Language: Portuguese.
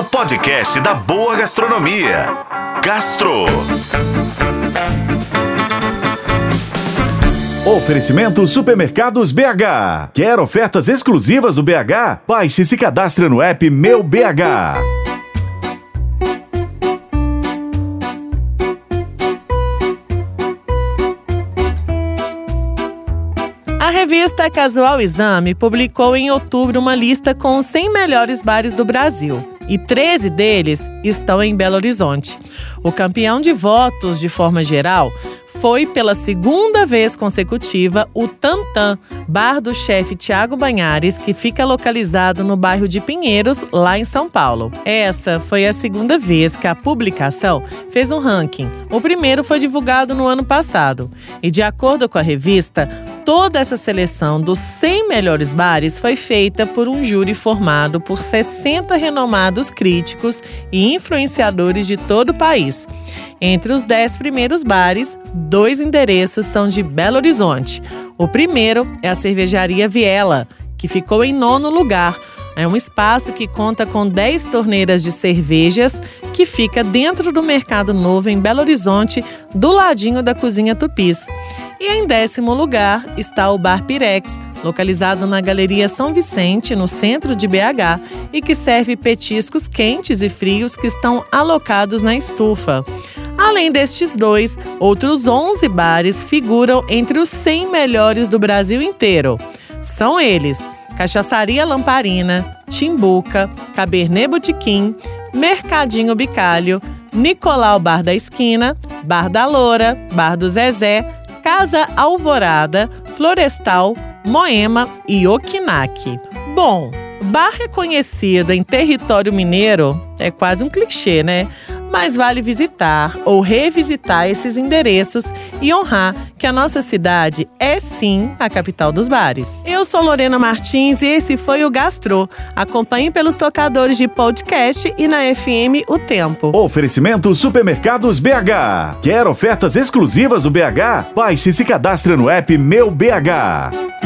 o podcast da boa gastronomia. Gastro. Oferecimento Supermercados BH. Quer ofertas exclusivas do BH? Baixe e se cadastre no app Meu BH. A revista Casual Exame publicou em outubro uma lista com os 100 melhores bares do Brasil. E 13 deles estão em Belo Horizonte. O campeão de votos, de forma geral, foi pela segunda vez consecutiva o Tantan, bar do chefe Tiago Banhares, que fica localizado no bairro de Pinheiros, lá em São Paulo. Essa foi a segunda vez que a publicação fez um ranking. O primeiro foi divulgado no ano passado. E de acordo com a revista, Toda essa seleção dos 100 melhores bares foi feita por um júri formado por 60 renomados críticos e influenciadores de todo o país. Entre os 10 primeiros bares, dois endereços são de Belo Horizonte. O primeiro é a cervejaria Viela, que ficou em nono lugar. É um espaço que conta com 10 torneiras de cervejas, que fica dentro do Mercado Novo em Belo Horizonte, do ladinho da Cozinha Tupis. E em décimo lugar está o Bar Pirex, localizado na Galeria São Vicente, no centro de BH, e que serve petiscos quentes e frios que estão alocados na estufa. Além destes dois, outros 11 bares figuram entre os 100 melhores do Brasil inteiro. São eles: Cachaçaria Lamparina, Timbuca, Cabernet Botequim, Mercadinho Bicalho, Nicolau Bar da Esquina, Bar da Loura, Bar do Zezé, Casa Alvorada, Florestal, Moema e Okinaki. Bom, bar reconhecida em território mineiro é quase um clichê, né? mas vale visitar ou revisitar esses endereços e honrar que a nossa cidade é sim a capital dos bares. Eu sou Lorena Martins e esse foi o Gastro. Acompanhe pelos tocadores de podcast e na FM O Tempo. Oferecimento Supermercados BH. Quer ofertas exclusivas do BH? Baixe e se cadastre no app Meu BH.